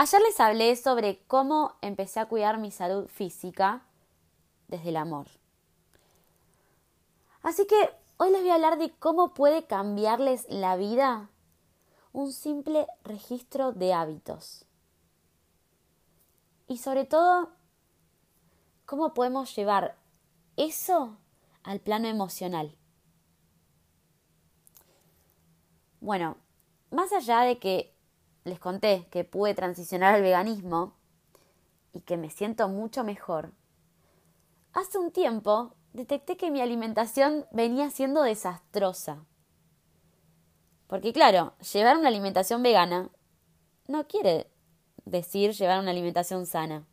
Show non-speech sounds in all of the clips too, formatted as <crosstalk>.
Ayer les hablé sobre cómo empecé a cuidar mi salud física desde el amor. Así que hoy les voy a hablar de cómo puede cambiarles la vida un simple registro de hábitos. Y sobre todo, cómo podemos llevar eso al plano emocional. Bueno, más allá de que les conté que pude transicionar al veganismo y que me siento mucho mejor, hace un tiempo detecté que mi alimentación venía siendo desastrosa. Porque claro, llevar una alimentación vegana no quiere decir llevar una alimentación sana.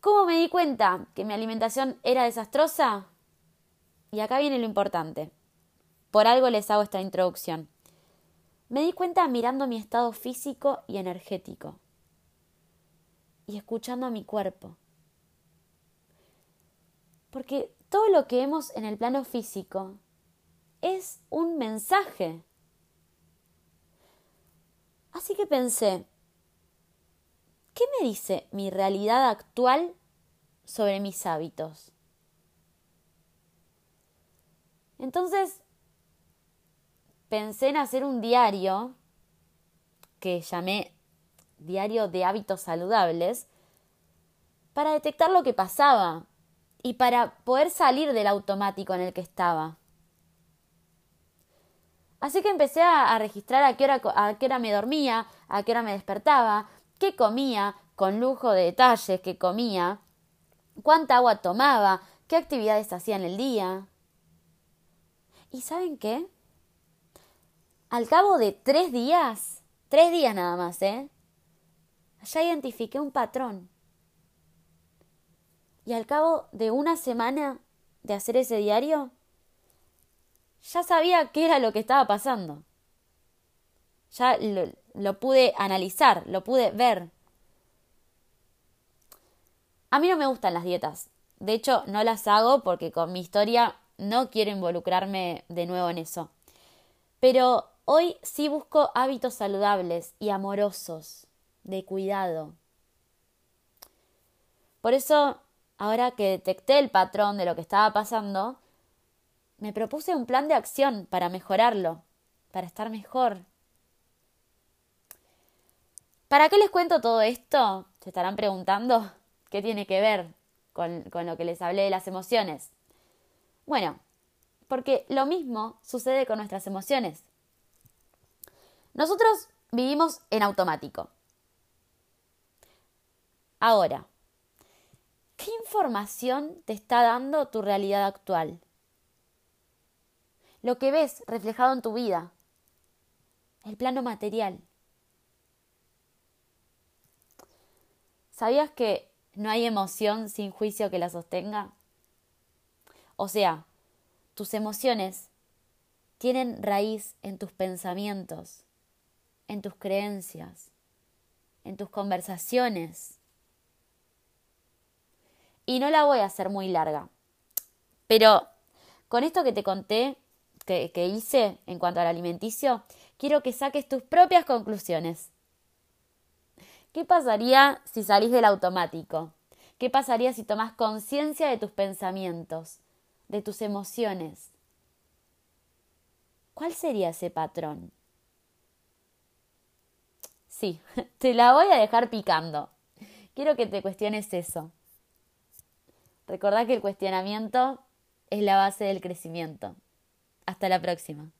¿Cómo me di cuenta que mi alimentación era desastrosa? Y acá viene lo importante. Por algo les hago esta introducción. Me di cuenta mirando mi estado físico y energético y escuchando a mi cuerpo. Porque todo lo que vemos en el plano físico es un mensaje. Así que pensé, ¿qué me dice mi realidad actual sobre mis hábitos? Entonces pensé en hacer un diario que llamé Diario de Hábitos Saludables para detectar lo que pasaba y para poder salir del automático en el que estaba. Así que empecé a, registrar a qué, hora, a qué hora me dormía, a qué hora me despertaba, qué comía, con lujo de detalles qué comía, cuánta agua tomaba, qué actividades hacía en el día. ¿Y saben qué? Al cabo de tres días, tres días nada más, ¿eh? Ya identifiqué un patrón. Y al cabo de una semana de hacer ese diario, ya sabía qué era lo que estaba pasando. Ya lo, lo pude analizar, lo pude ver. A mí no me gustan las dietas. De hecho, no las hago porque con mi historia no quiero involucrarme de nuevo en eso. Pero Hoy sí busco hábitos saludables y amorosos, de cuidado. Por eso, ahora que detecté el patrón de lo que estaba pasando, me propuse un plan de acción para mejorarlo, para estar mejor. ¿Para qué les cuento todo esto? Se estarán preguntando qué tiene que ver con, con lo que les hablé de las emociones. Bueno, porque lo mismo sucede con nuestras emociones. Nosotros vivimos en automático. Ahora, ¿qué información te está dando tu realidad actual? Lo que ves reflejado en tu vida, el plano material. ¿Sabías que no hay emoción sin juicio que la sostenga? O sea, tus emociones tienen raíz en tus pensamientos en tus creencias, en tus conversaciones. Y no la voy a hacer muy larga. Pero con esto que te conté, que, que hice en cuanto al alimenticio, quiero que saques tus propias conclusiones. ¿Qué pasaría si salís del automático? ¿Qué pasaría si tomas conciencia de tus pensamientos, de tus emociones? ¿Cuál sería ese patrón? Sí, <laughs> te la voy a dejar picando. Quiero que te cuestiones eso. Recordá que el cuestionamiento es la base del crecimiento. Hasta la próxima.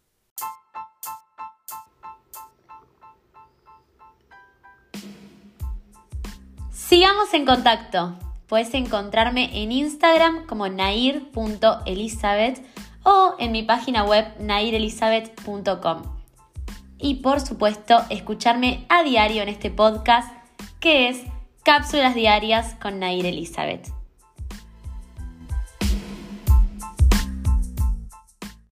Sigamos en contacto. Puedes encontrarme en Instagram como nair.elizabeth o en mi página web nairelizabeth.com. y por supuesto escucharme a diario en este podcast que es Cápsulas Diarias con Nair Elizabeth.